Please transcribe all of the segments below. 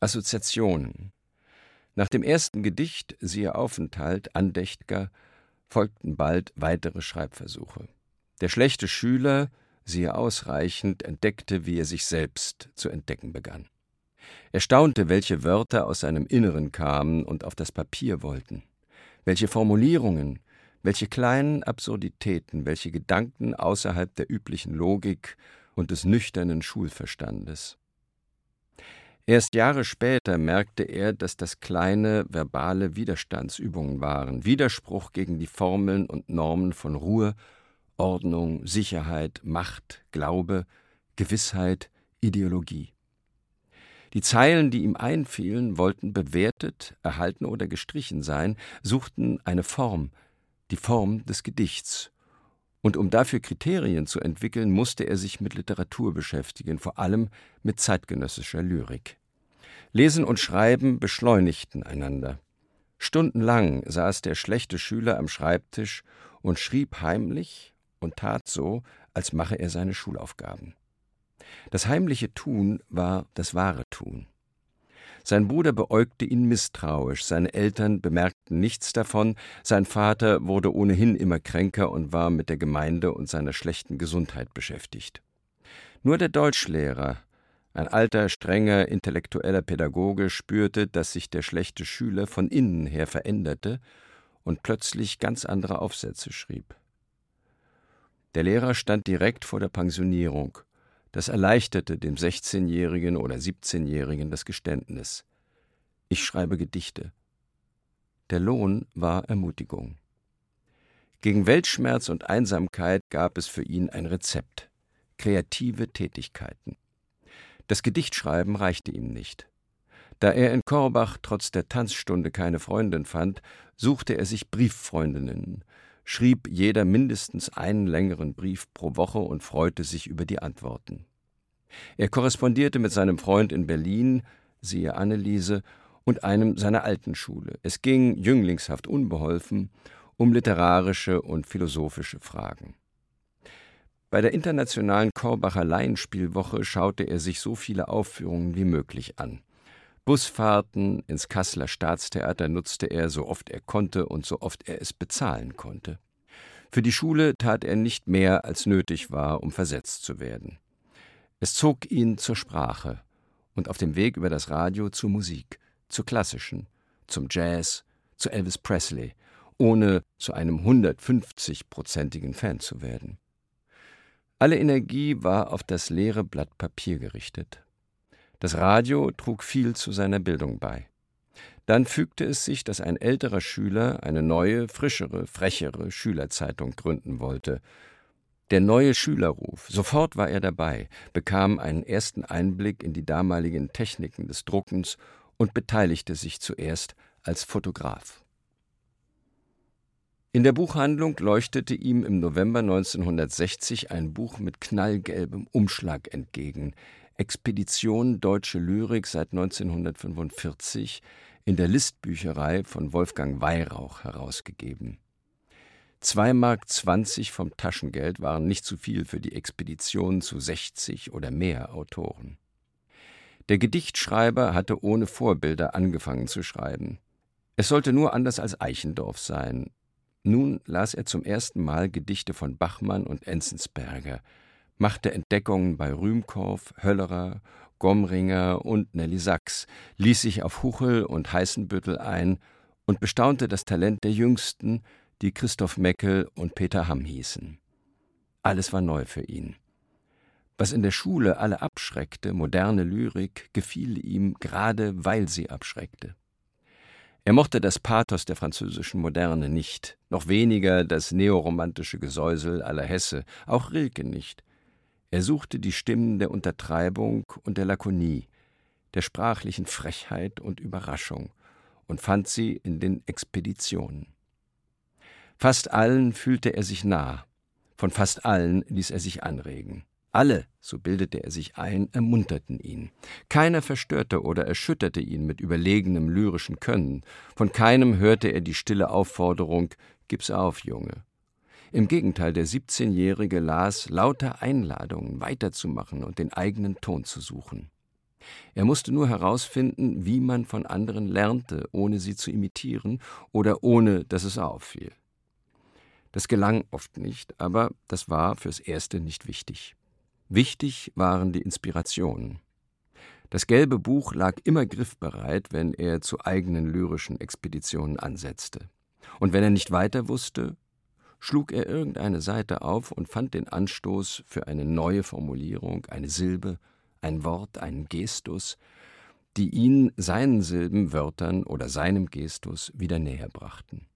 Assoziationen. Nach dem ersten Gedicht, siehe Aufenthalt, Andächt'ger, folgten bald weitere Schreibversuche. Der schlechte Schüler, siehe Ausreichend, entdeckte, wie er sich selbst zu entdecken begann. Er staunte, welche Wörter aus seinem Inneren kamen und auf das Papier wollten, welche Formulierungen, welche kleinen Absurditäten, welche Gedanken außerhalb der üblichen Logik und des nüchternen Schulverstandes. Erst Jahre später merkte er, dass das kleine verbale Widerstandsübungen waren, Widerspruch gegen die Formeln und Normen von Ruhe, Ordnung, Sicherheit, Macht, Glaube, Gewissheit, Ideologie. Die Zeilen, die ihm einfielen, wollten bewertet, erhalten oder gestrichen sein, suchten eine Form, die Form des Gedichts. Und um dafür Kriterien zu entwickeln, musste er sich mit Literatur beschäftigen, vor allem mit zeitgenössischer Lyrik. Lesen und Schreiben beschleunigten einander. Stundenlang saß der schlechte Schüler am Schreibtisch und schrieb heimlich und tat so, als mache er seine Schulaufgaben. Das heimliche Tun war das wahre Tun. Sein Bruder beäugte ihn misstrauisch, seine Eltern bemerkten nichts davon, sein Vater wurde ohnehin immer kränker und war mit der Gemeinde und seiner schlechten Gesundheit beschäftigt. Nur der Deutschlehrer, ein alter, strenger, intellektueller Pädagoge, spürte, dass sich der schlechte Schüler von innen her veränderte und plötzlich ganz andere Aufsätze schrieb. Der Lehrer stand direkt vor der Pensionierung. Das erleichterte dem 16-Jährigen oder 17-Jährigen das Geständnis. Ich schreibe Gedichte. Der Lohn war Ermutigung. Gegen Weltschmerz und Einsamkeit gab es für ihn ein Rezept kreative Tätigkeiten. Das Gedichtschreiben reichte ihm nicht. Da er in Korbach trotz der Tanzstunde keine Freundin fand, suchte er sich Brieffreundinnen, schrieb jeder mindestens einen längeren Brief pro Woche und freute sich über die Antworten. Er korrespondierte mit seinem Freund in Berlin, siehe Anneliese, und einem seiner alten Schule. Es ging, jünglingshaft unbeholfen, um literarische und philosophische Fragen. Bei der internationalen Korbacher Laienspielwoche schaute er sich so viele Aufführungen wie möglich an. Busfahrten ins Kasseler Staatstheater nutzte er so oft er konnte und so oft er es bezahlen konnte. Für die Schule tat er nicht mehr, als nötig war, um versetzt zu werden. Es zog ihn zur Sprache und auf dem Weg über das Radio zur Musik, zur klassischen, zum Jazz, zu Elvis Presley, ohne zu einem 150-prozentigen Fan zu werden. Alle Energie war auf das leere Blatt Papier gerichtet. Das Radio trug viel zu seiner Bildung bei. Dann fügte es sich, dass ein älterer Schüler eine neue, frischere, frechere Schülerzeitung gründen wollte. Der neue Schülerruf, sofort war er dabei, bekam einen ersten Einblick in die damaligen Techniken des Druckens und beteiligte sich zuerst als Fotograf. In der Buchhandlung leuchtete ihm im November 1960 ein Buch mit knallgelbem Umschlag entgegen, Expedition Deutsche Lyrik seit 1945 in der Listbücherei von Wolfgang Weihrauch herausgegeben. Zwei Mark zwanzig vom Taschengeld waren nicht zu viel für die Expedition zu 60 oder mehr Autoren. Der Gedichtschreiber hatte ohne Vorbilder angefangen zu schreiben. Es sollte nur anders als Eichendorff sein. Nun las er zum ersten Mal Gedichte von Bachmann und Enzensberger, machte Entdeckungen bei Rühmkorff, Höllerer, Gomringer und Nelly Sachs, ließ sich auf Huchel und Heißenbüttel ein und bestaunte das Talent der Jüngsten, die Christoph Meckel und Peter Hamm hießen. Alles war neu für ihn. Was in der Schule alle abschreckte, moderne Lyrik, gefiel ihm gerade, weil sie abschreckte. Er mochte das Pathos der französischen Moderne nicht, noch weniger das neoromantische Gesäusel aller Hesse, auch Rilke nicht. Er suchte die Stimmen der Untertreibung und der Lakonie, der sprachlichen Frechheit und Überraschung und fand sie in den Expeditionen. Fast allen fühlte er sich nah, von fast allen ließ er sich anregen. Alle, so bildete er sich ein, ermunterten ihn. Keiner verstörte oder erschütterte ihn mit überlegenem lyrischen Können. Von keinem hörte er die stille Aufforderung Gib's auf, Junge. Im Gegenteil, der 17-Jährige las lauter Einladungen, weiterzumachen und den eigenen Ton zu suchen. Er musste nur herausfinden, wie man von anderen lernte, ohne sie zu imitieren oder ohne dass es auffiel. Das gelang oft nicht, aber das war fürs Erste nicht wichtig. Wichtig waren die Inspirationen. Das gelbe Buch lag immer griffbereit, wenn er zu eigenen lyrischen Expeditionen ansetzte. Und wenn er nicht weiter wusste, schlug er irgendeine Seite auf und fand den Anstoß für eine neue Formulierung, eine Silbe, ein Wort, einen Gestus, die ihn seinen Silben, Wörtern oder seinem Gestus wieder näher brachten.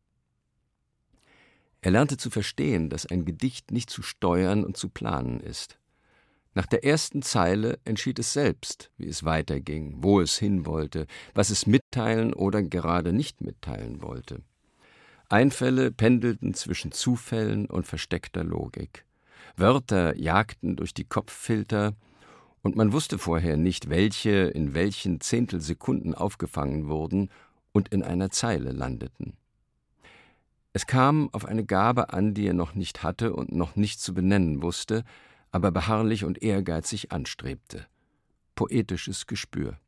Er lernte zu verstehen, dass ein Gedicht nicht zu steuern und zu planen ist. Nach der ersten Zeile entschied es selbst, wie es weiterging, wo es hin wollte, was es mitteilen oder gerade nicht mitteilen wollte. Einfälle pendelten zwischen Zufällen und versteckter Logik. Wörter jagten durch die Kopffilter, und man wusste vorher nicht, welche in welchen Zehntelsekunden aufgefangen wurden und in einer Zeile landeten. Es kam auf eine Gabe an, die er noch nicht hatte und noch nicht zu benennen wusste, aber beharrlich und ehrgeizig anstrebte. Poetisches Gespür.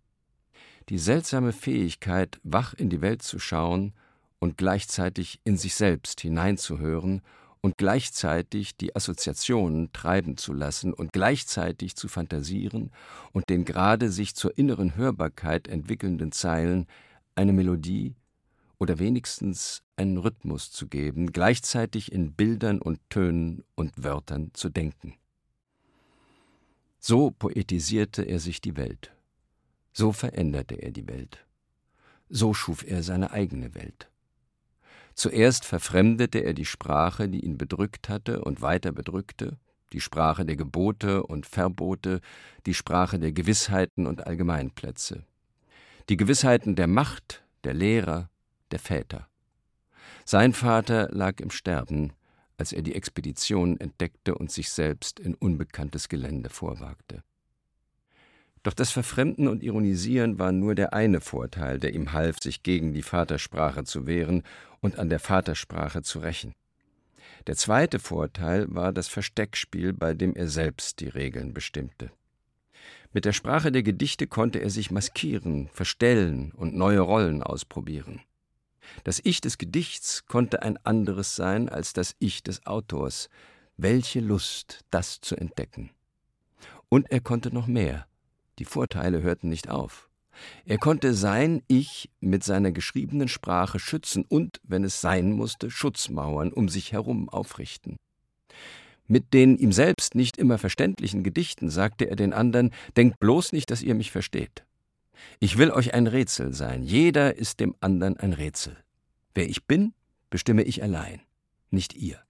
Die seltsame Fähigkeit, wach in die Welt zu schauen und gleichzeitig in sich selbst hineinzuhören und gleichzeitig die Assoziationen treiben zu lassen und gleichzeitig zu fantasieren und den gerade sich zur inneren Hörbarkeit entwickelnden Zeilen eine Melodie oder wenigstens einen Rhythmus zu geben, gleichzeitig in Bildern und Tönen und Wörtern zu denken. So poetisierte er sich die Welt. So veränderte er die Welt. So schuf er seine eigene Welt. Zuerst verfremdete er die Sprache, die ihn bedrückt hatte und weiter bedrückte, die Sprache der Gebote und Verbote, die Sprache der Gewissheiten und Allgemeinplätze, die Gewissheiten der Macht, der Lehrer, der Väter. Sein Vater lag im Sterben, als er die Expedition entdeckte und sich selbst in unbekanntes Gelände vorwagte. Doch das Verfremden und Ironisieren war nur der eine Vorteil, der ihm half, sich gegen die Vatersprache zu wehren und an der Vatersprache zu rächen. Der zweite Vorteil war das Versteckspiel, bei dem er selbst die Regeln bestimmte. Mit der Sprache der Gedichte konnte er sich maskieren, verstellen und neue Rollen ausprobieren. Das Ich des Gedichts konnte ein anderes sein als das Ich des Autors. Welche Lust, das zu entdecken. Und er konnte noch mehr. Die Vorteile hörten nicht auf. Er konnte sein Ich mit seiner geschriebenen Sprache schützen und, wenn es sein musste, Schutzmauern um sich herum aufrichten. Mit den ihm selbst nicht immer verständlichen Gedichten sagte er den anderen, denkt bloß nicht, dass ihr mich versteht. Ich will euch ein Rätsel sein, jeder ist dem anderen ein Rätsel. Wer ich bin, bestimme ich allein, nicht ihr.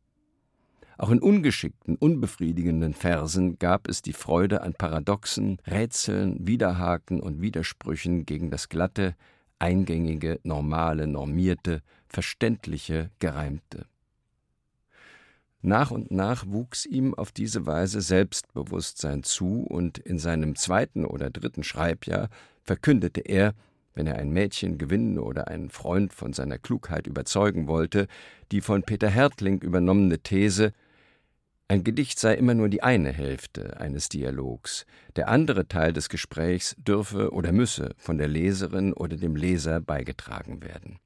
Auch in ungeschickten, unbefriedigenden Versen gab es die Freude an Paradoxen, Rätseln, Widerhaken und Widersprüchen gegen das glatte, eingängige, normale, normierte, verständliche, gereimte. Nach und nach wuchs ihm auf diese Weise Selbstbewusstsein zu, und in seinem zweiten oder dritten Schreibjahr verkündete er, wenn er ein Mädchen gewinnen oder einen Freund von seiner Klugheit überzeugen wollte, die von Peter Hertling übernommene These, ein Gedicht sei immer nur die eine Hälfte eines Dialogs, der andere Teil des Gesprächs dürfe oder müsse von der Leserin oder dem Leser beigetragen werden.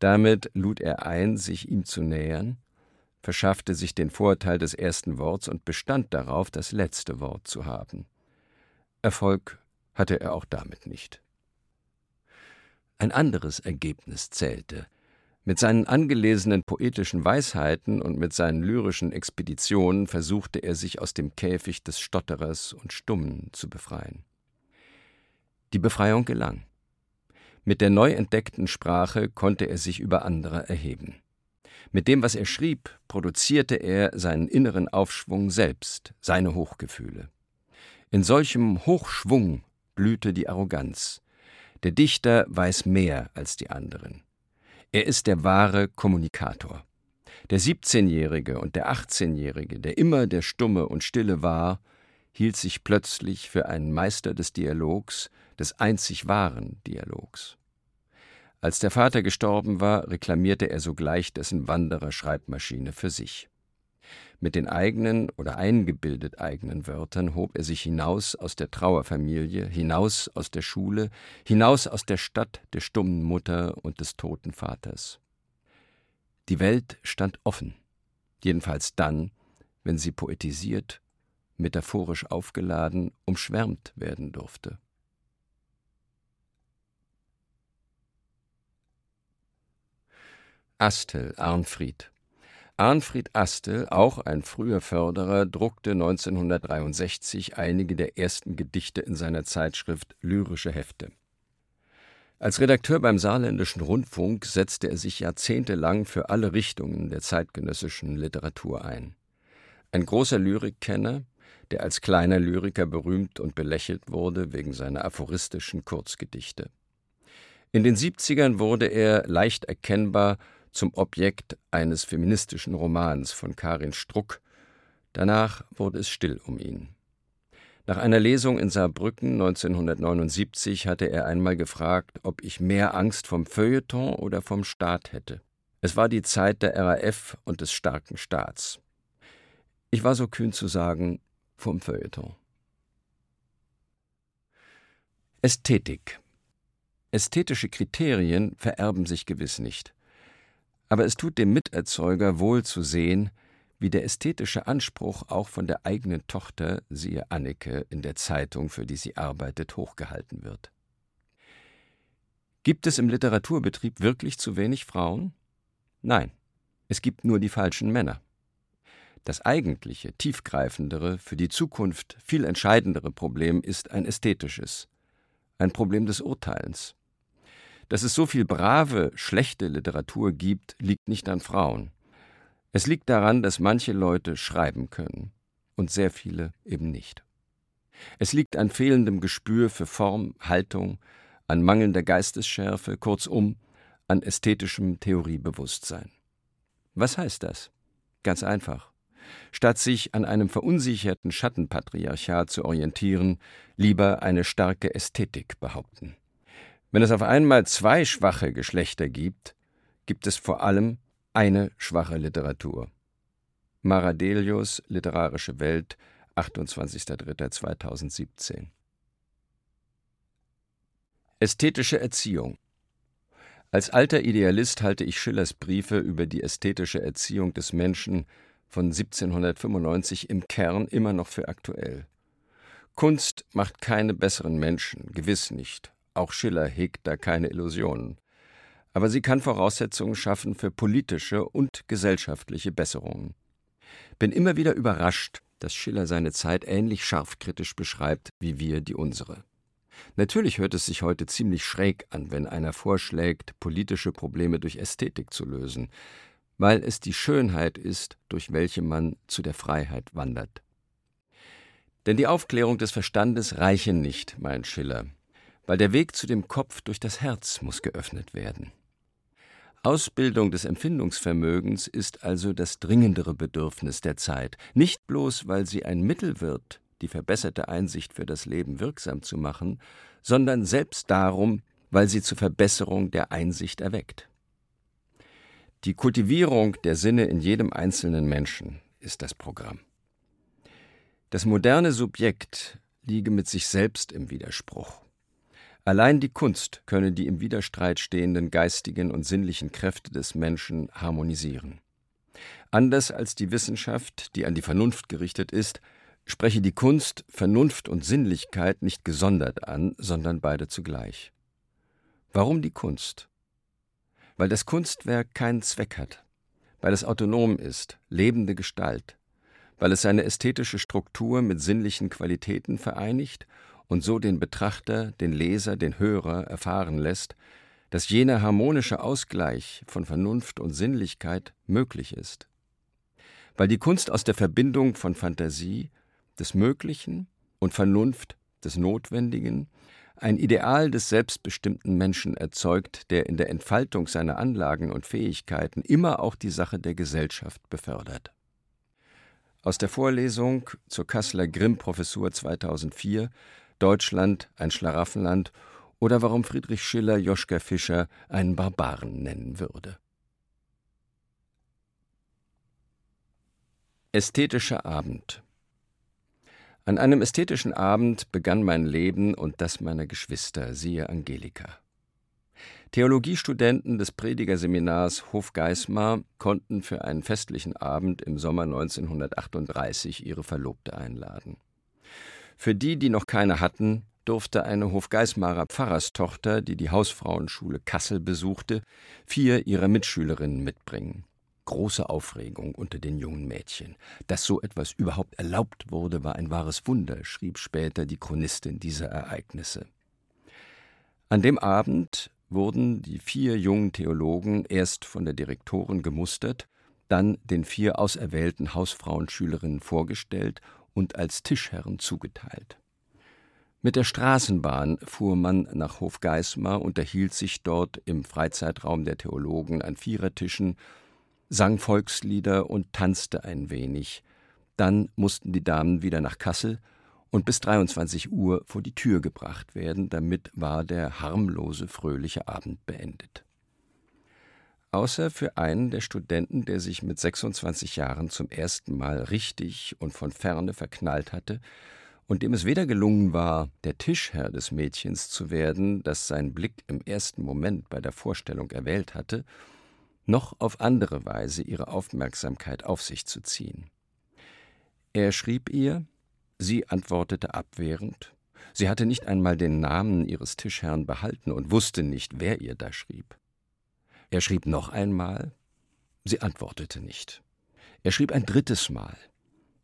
Damit lud er ein, sich ihm zu nähern, verschaffte sich den Vorteil des ersten Worts und bestand darauf, das letzte Wort zu haben. Erfolg hatte er auch damit nicht. Ein anderes Ergebnis zählte. Mit seinen angelesenen poetischen Weisheiten und mit seinen lyrischen Expeditionen versuchte er sich aus dem Käfig des Stotterers und Stummen zu befreien. Die Befreiung gelang. Mit der neu entdeckten Sprache konnte er sich über andere erheben. Mit dem, was er schrieb, produzierte er seinen inneren Aufschwung selbst, seine Hochgefühle. In solchem Hochschwung blühte die Arroganz, der Dichter weiß mehr als die anderen. Er ist der wahre Kommunikator. Der 17-Jährige und der 18-Jährige, der immer der Stumme und Stille war, hielt sich plötzlich für einen Meister des Dialogs, des einzig wahren Dialogs. Als der Vater gestorben war, reklamierte er sogleich dessen Wanderer-Schreibmaschine für sich. Mit den eigenen oder eingebildet eigenen Wörtern hob er sich hinaus aus der Trauerfamilie, hinaus aus der Schule, hinaus aus der Stadt der stummen Mutter und des toten Vaters. Die Welt stand offen, jedenfalls dann, wenn sie poetisiert, metaphorisch aufgeladen, umschwärmt werden durfte. Astel Arnfried Arnfried Astel, auch ein früher Förderer, druckte 1963 einige der ersten Gedichte in seiner Zeitschrift Lyrische Hefte. Als Redakteur beim Saarländischen Rundfunk setzte er sich jahrzehntelang für alle Richtungen der zeitgenössischen Literatur ein. Ein großer Lyrikkenner, der als kleiner Lyriker berühmt und belächelt wurde wegen seiner aphoristischen Kurzgedichte. In den 70ern wurde er leicht erkennbar zum Objekt eines feministischen Romans von Karin Struck. Danach wurde es still um ihn. Nach einer Lesung in Saarbrücken 1979 hatte er einmal gefragt, ob ich mehr Angst vom Feuilleton oder vom Staat hätte. Es war die Zeit der RAF und des starken Staats. Ich war so kühn zu sagen, vom Feuilleton. Ästhetik Ästhetische Kriterien vererben sich gewiss nicht. Aber es tut dem Miterzeuger wohl zu sehen, wie der ästhetische Anspruch auch von der eigenen Tochter, siehe Anneke, in der Zeitung, für die sie arbeitet, hochgehalten wird. Gibt es im Literaturbetrieb wirklich zu wenig Frauen? Nein, es gibt nur die falschen Männer. Das eigentliche, tiefgreifendere, für die Zukunft viel entscheidendere Problem ist ein ästhetisches, ein Problem des Urteilens. Dass es so viel brave, schlechte Literatur gibt, liegt nicht an Frauen. Es liegt daran, dass manche Leute schreiben können und sehr viele eben nicht. Es liegt an fehlendem Gespür für Form, Haltung, an mangelnder Geistesschärfe, kurzum an ästhetischem Theoriebewusstsein. Was heißt das? Ganz einfach. Statt sich an einem verunsicherten Schattenpatriarchat zu orientieren, lieber eine starke Ästhetik behaupten. Wenn es auf einmal zwei schwache Geschlechter gibt, gibt es vor allem eine schwache Literatur. Maradelius, Literarische Welt, 28.03.2017 Ästhetische Erziehung Als alter Idealist halte ich Schillers Briefe über die ästhetische Erziehung des Menschen von 1795 im Kern immer noch für aktuell. Kunst macht keine besseren Menschen, gewiss nicht. Auch Schiller hegt da keine Illusionen. Aber sie kann Voraussetzungen schaffen für politische und gesellschaftliche Besserungen. Bin immer wieder überrascht, dass Schiller seine Zeit ähnlich scharfkritisch beschreibt wie wir die unsere. Natürlich hört es sich heute ziemlich schräg an, wenn einer vorschlägt, politische Probleme durch Ästhetik zu lösen, weil es die Schönheit ist, durch welche man zu der Freiheit wandert. Denn die Aufklärung des Verstandes reiche nicht, meint Schiller weil der Weg zu dem Kopf durch das Herz muss geöffnet werden. Ausbildung des Empfindungsvermögens ist also das dringendere Bedürfnis der Zeit, nicht bloß, weil sie ein Mittel wird, die verbesserte Einsicht für das Leben wirksam zu machen, sondern selbst darum, weil sie zur Verbesserung der Einsicht erweckt. Die Kultivierung der Sinne in jedem einzelnen Menschen ist das Programm. Das moderne Subjekt liege mit sich selbst im Widerspruch. Allein die Kunst könne die im Widerstreit stehenden geistigen und sinnlichen Kräfte des Menschen harmonisieren. Anders als die Wissenschaft, die an die Vernunft gerichtet ist, spreche die Kunst Vernunft und Sinnlichkeit nicht gesondert an, sondern beide zugleich. Warum die Kunst? Weil das Kunstwerk keinen Zweck hat, weil es autonom ist, lebende Gestalt, weil es seine ästhetische Struktur mit sinnlichen Qualitäten vereinigt und so den Betrachter, den Leser, den Hörer erfahren lässt, dass jener harmonische Ausgleich von Vernunft und Sinnlichkeit möglich ist. Weil die Kunst aus der Verbindung von Fantasie, des Möglichen und Vernunft, des Notwendigen, ein Ideal des selbstbestimmten Menschen erzeugt, der in der Entfaltung seiner Anlagen und Fähigkeiten immer auch die Sache der Gesellschaft befördert. Aus der Vorlesung zur Kasseler Grimm-Professur 2004 Deutschland ein Schlaraffenland oder warum Friedrich Schiller Joschka Fischer einen Barbaren nennen würde Ästhetischer Abend An einem ästhetischen Abend begann mein Leben und das meiner Geschwister, siehe Angelika. Theologiestudenten des Predigerseminars Hofgeismar konnten für einen festlichen Abend im Sommer 1938 ihre Verlobte einladen. Für die, die noch keine hatten, durfte eine Hofgeismarer Pfarrerstochter, die die Hausfrauenschule Kassel besuchte, vier ihrer Mitschülerinnen mitbringen große Aufregung unter den jungen Mädchen. Dass so etwas überhaupt erlaubt wurde, war ein wahres Wunder, schrieb später die Chronistin dieser Ereignisse. An dem Abend wurden die vier jungen Theologen erst von der Direktorin gemustert, dann den vier auserwählten Hausfrauenschülerinnen vorgestellt und als Tischherren zugeteilt. Mit der Straßenbahn fuhr man nach Hofgeismar, unterhielt sich dort im Freizeitraum der Theologen an Vierertischen sang Volkslieder und tanzte ein wenig. Dann mussten die Damen wieder nach Kassel und bis 23 Uhr vor die Tür gebracht werden, damit war der harmlose, fröhliche Abend beendet. Außer für einen der Studenten, der sich mit 26 Jahren zum ersten Mal richtig und von ferne verknallt hatte und dem es weder gelungen war, der Tischherr des Mädchens zu werden, das sein Blick im ersten Moment bei der Vorstellung erwählt hatte, noch auf andere Weise ihre Aufmerksamkeit auf sich zu ziehen. Er schrieb ihr, sie antwortete abwehrend, sie hatte nicht einmal den Namen ihres Tischherrn behalten und wusste nicht, wer ihr da schrieb. Er schrieb noch einmal, sie antwortete nicht. Er schrieb ein drittes Mal,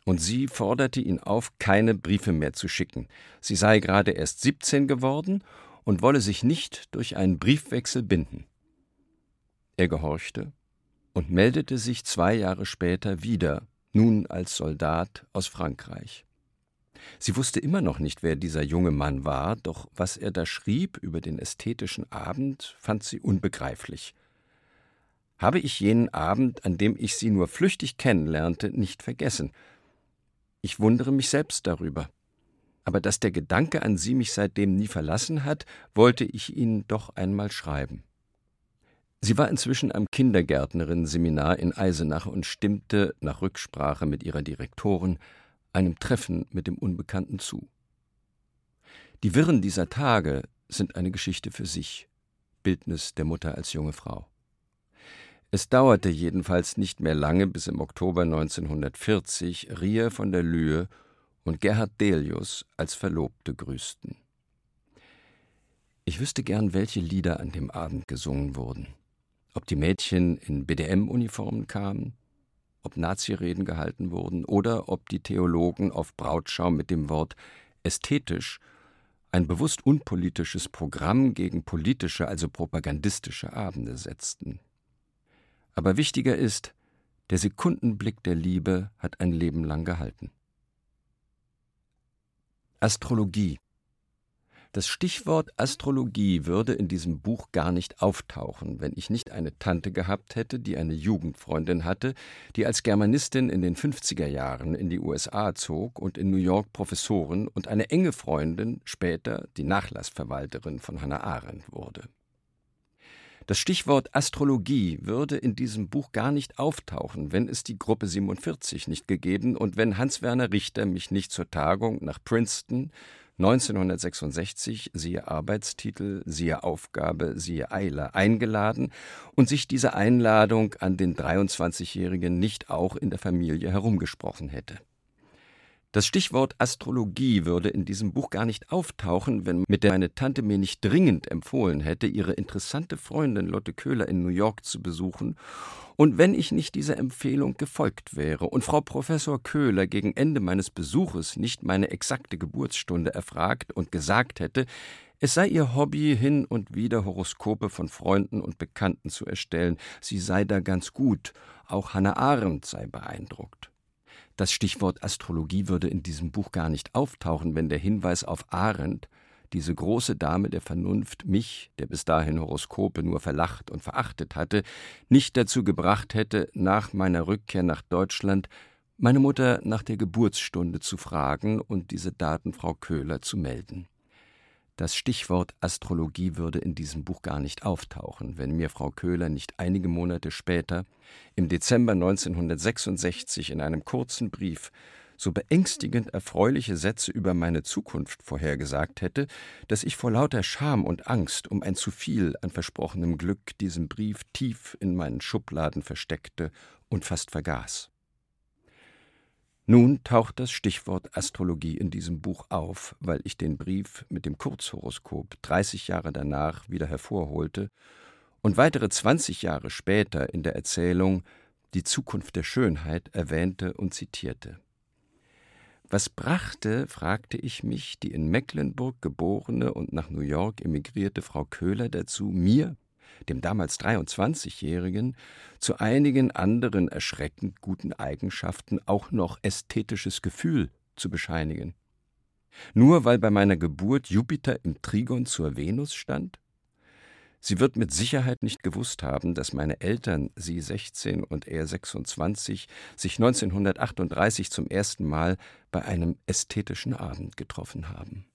und sie forderte ihn auf, keine Briefe mehr zu schicken. Sie sei gerade erst siebzehn geworden und wolle sich nicht durch einen Briefwechsel binden. Er gehorchte und meldete sich zwei Jahre später wieder, nun als Soldat aus Frankreich. Sie wusste immer noch nicht, wer dieser junge Mann war, doch was er da schrieb über den ästhetischen Abend, fand sie unbegreiflich. Habe ich jenen Abend, an dem ich sie nur flüchtig kennenlernte, nicht vergessen. Ich wundere mich selbst darüber. Aber dass der Gedanke an sie mich seitdem nie verlassen hat, wollte ich Ihnen doch einmal schreiben. Sie war inzwischen am Kindergärtnerinnen-Seminar in Eisenach und stimmte, nach Rücksprache mit ihrer Direktorin, einem Treffen mit dem Unbekannten zu. Die Wirren dieser Tage sind eine Geschichte für sich, Bildnis der Mutter als junge Frau. Es dauerte jedenfalls nicht mehr lange, bis im Oktober 1940 Ria von der Lühe und Gerhard Delius als Verlobte grüßten. Ich wüsste gern, welche Lieder an dem Abend gesungen wurden ob die Mädchen in BDM-Uniformen kamen, ob Nazireden gehalten wurden oder ob die Theologen auf Brautschau mit dem Wort ästhetisch ein bewusst unpolitisches Programm gegen politische, also propagandistische Abende setzten. Aber wichtiger ist, der Sekundenblick der Liebe hat ein Leben lang gehalten. Astrologie das Stichwort Astrologie würde in diesem Buch gar nicht auftauchen, wenn ich nicht eine Tante gehabt hätte, die eine Jugendfreundin hatte, die als Germanistin in den 50er Jahren in die USA zog und in New York Professorin und eine enge Freundin, später die Nachlassverwalterin von Hannah Arendt wurde. Das Stichwort Astrologie würde in diesem Buch gar nicht auftauchen, wenn es die Gruppe 47 nicht gegeben und wenn Hans-Werner Richter mich nicht zur Tagung nach Princeton 1966, siehe Arbeitstitel, siehe Aufgabe, siehe Eile, eingeladen und sich diese Einladung an den 23-Jährigen nicht auch in der Familie herumgesprochen hätte. Das Stichwort Astrologie würde in diesem Buch gar nicht auftauchen, wenn mit der meine Tante mir nicht dringend empfohlen hätte, ihre interessante Freundin Lotte Köhler in New York zu besuchen, und wenn ich nicht dieser Empfehlung gefolgt wäre und Frau Professor Köhler gegen Ende meines Besuches nicht meine exakte Geburtsstunde erfragt und gesagt hätte, es sei ihr Hobby, hin und wieder Horoskope von Freunden und Bekannten zu erstellen, sie sei da ganz gut, auch Hannah Arendt sei beeindruckt. Das Stichwort Astrologie würde in diesem Buch gar nicht auftauchen, wenn der Hinweis auf Arendt, diese große Dame der Vernunft, mich, der bis dahin Horoskope nur verlacht und verachtet hatte, nicht dazu gebracht hätte, nach meiner Rückkehr nach Deutschland meine Mutter nach der Geburtsstunde zu fragen und diese Daten Frau Köhler zu melden. Das Stichwort Astrologie würde in diesem Buch gar nicht auftauchen, wenn mir Frau Köhler nicht einige Monate später, im Dezember 1966, in einem kurzen Brief so beängstigend erfreuliche Sätze über meine Zukunft vorhergesagt hätte, dass ich vor lauter Scham und Angst um ein zu viel an versprochenem Glück diesen Brief tief in meinen Schubladen versteckte und fast vergaß. Nun taucht das Stichwort Astrologie in diesem Buch auf, weil ich den Brief mit dem Kurzhoroskop 30 Jahre danach wieder hervorholte und weitere 20 Jahre später in der Erzählung Die Zukunft der Schönheit erwähnte und zitierte. Was brachte, fragte ich mich, die in Mecklenburg geborene und nach New York emigrierte Frau Köhler dazu, mir, dem damals 23-Jährigen, zu einigen anderen erschreckend guten Eigenschaften auch noch ästhetisches Gefühl zu bescheinigen. Nur weil bei meiner Geburt Jupiter im Trigon zur Venus stand? Sie wird mit Sicherheit nicht gewusst haben, dass meine Eltern, sie 16 und er 26, sich 1938 zum ersten Mal bei einem ästhetischen Abend getroffen haben.